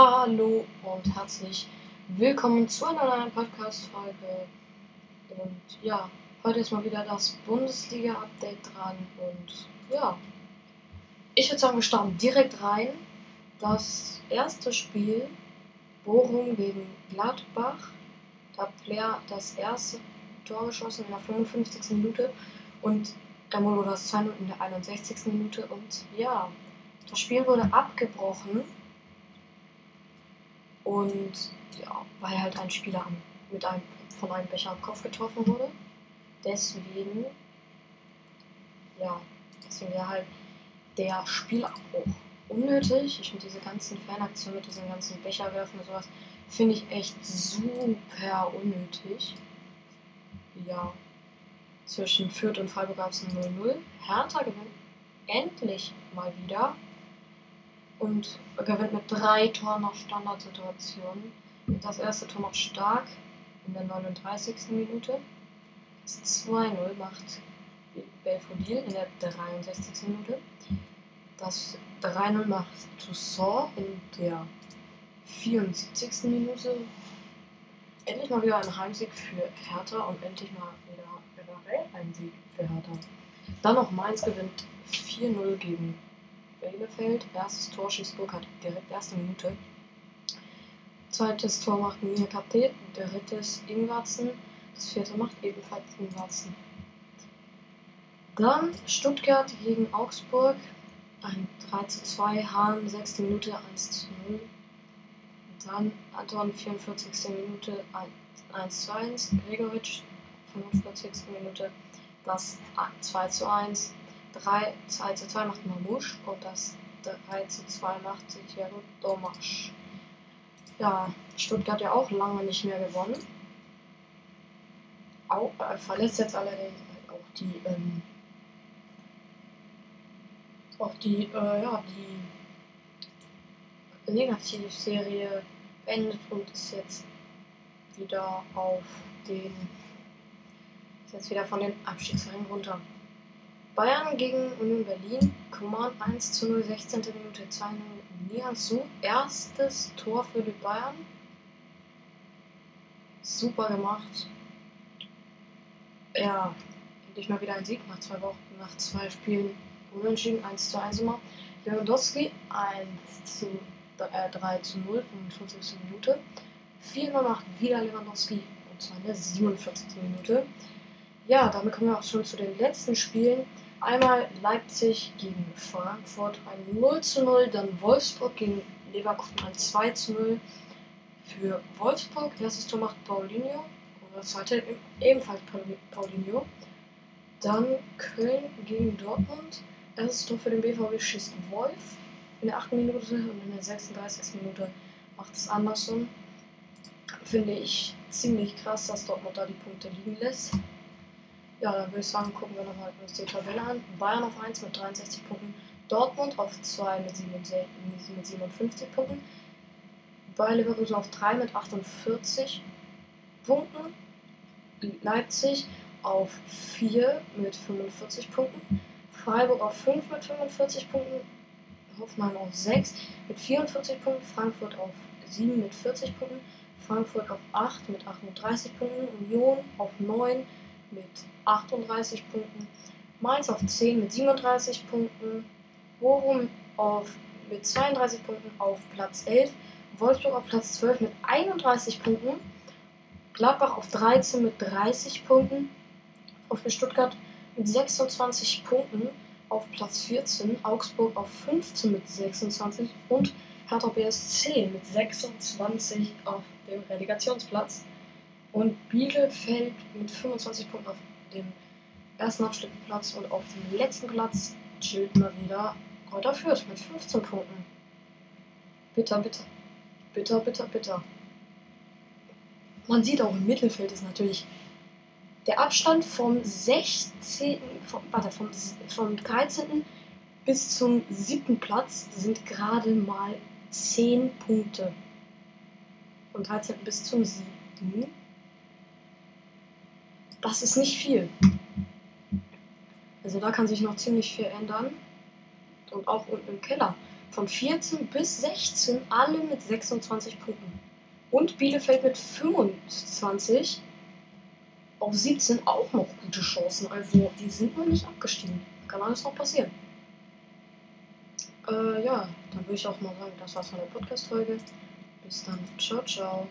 Hallo und herzlich willkommen zu einer neuen Podcast-Folge. Und ja, heute ist mal wieder das Bundesliga-Update dran. Und ja, ich würde sagen, wir starten direkt rein. Das erste Spiel, Bochum gegen Gladbach. Da hat Flair das erste Tor geschossen in der 55. Minute und Ermolo das 2 in der 61. Minute. Und ja, das Spiel wurde abgebrochen und ja, weil halt ein Spieler mit einem, von einem Becher am Kopf getroffen wurde. Deswegen, ja, deswegen wäre halt der Spielabbruch unnötig. Ich finde diese ganzen Fanaktionen mit diesen ganzen Becherwerfen und sowas, finde ich echt super unnötig. Ja, zwischen Fürth und Freiburg gab es ein 0-0. Hertha gewinnt endlich mal wieder und gewinnt mit drei Toren nach Standardsituationen. Das erste Tor macht stark in der 39. Minute. Das 2-0 macht Belfodil in der 63. Minute. Das 3-0 macht Toussaint in der 74. Minute. Endlich mal wieder ein Heimsieg für Hertha und endlich mal wieder generell ein Sieg für Hertha. Dann noch Mainz gewinnt 4-0 gegen Bielefeld. Erstes Tor schießt Burkhardt direkt erste Minute. Zweites Tor macht Mia Kapte, drittes Ingwarzen, das vierte macht ebenfalls Ingwarzen. Dann Stuttgart gegen Augsburg, ein 3 zu 2, Hahn, 6. Minute 1 zu 0. Dann Anton, 44. Minute 1 zu 1, Gregoritsch, 45. Minute das 2 zu 1. 3, 2 zu 2 macht Mamouche und das 3 zu 2 macht Santiago Domasch. Ja, Stuttgart ja auch lange nicht mehr gewonnen. Auch, äh, verlässt jetzt allerdings halt auch die, ähm, auch die, äh, ja, die Negativserie beendet und ist jetzt wieder auf den, ist jetzt wieder von den Abstiegsrängen runter. Bayern gegen Union Berlin. Coman 1 zu 0, 16. Minute 2 0. Niasu. Erstes Tor für die Bayern. Super gemacht. Ja, endlich mal wieder ein Sieg nach zwei Wochen, nach zwei Spielen unentschieden. 1 zu 1 immer. Lewandowski 1 zu äh, 3 zu 0, 45. Minute. 4 0 macht wieder Lewandowski und zwar in der 47. Minute. Ja, damit kommen wir auch schon zu den letzten Spielen. Einmal Leipzig gegen Frankfurt ein 0 zu 0, dann Wolfsburg gegen Leverkusen ein 2 zu 0 für Wolfsburg. Erstes Tor macht Paulinho und das zweite ebenfalls Paulinho. Dann Köln gegen Dortmund. Erstes Tor für den BVB schießt Wolf in der 8. Minute und in der 36. Minute macht es Anderson. Finde ich ziemlich krass, dass Dortmund da die Punkte liegen lässt. Ja, dann würde ich sagen, gucken wir nochmal uns die Tabelle an. Bayern auf 1 mit 63 Punkten, Dortmund auf 2 mit, 57 Punkten, Bayer Leverkusen auf 3 mit 48 Punkten, Leipzig auf 4 mit 45 Punkten, Freiburg auf 5 mit 45 Punkten, Hoffenheim auf 6 mit 44 Punkten, Frankfurt auf 7 mit 40 Punkten, Frankfurt auf 8 mit 38 Punkten, Union auf 9 mit 38 Punkten, Mainz auf 10 mit 37 Punkten, Bochum auf, mit 32 Punkten auf Platz 11, Wolfsburg auf Platz 12 mit 31 Punkten, Gladbach auf 13 mit 30 Punkten, auf Stuttgart mit 26 Punkten auf Platz 14, Augsburg auf 15 mit 26 und Hertha BSC mit 26 auf dem Relegationsplatz. Und Bielefeld mit 25 Punkten auf dem ersten Abschnittplatz und auf dem letzten Platz chillt mal wieder Kräuter Fürth mit 15 Punkten. Bitter, bitter. Bitter, bitter, bitter. Man sieht auch im Mittelfeld ist natürlich der Abstand vom 16. Vom, warte, vom, vom 13. bis zum 7. Platz sind gerade mal 10 Punkte. Vom 13. bis zum 7 das ist nicht viel. Also da kann sich noch ziemlich viel ändern. Und auch unten im Keller von 14 bis 16 alle mit 26 Punkten. Und Bielefeld mit 25 auf 17 auch noch gute Chancen. Also die sind noch nicht abgestiegen. Kann alles noch passieren. Äh, ja, dann würde ich auch mal sagen, das war's von der Podcast-Folge. Bis dann. Ciao, ciao.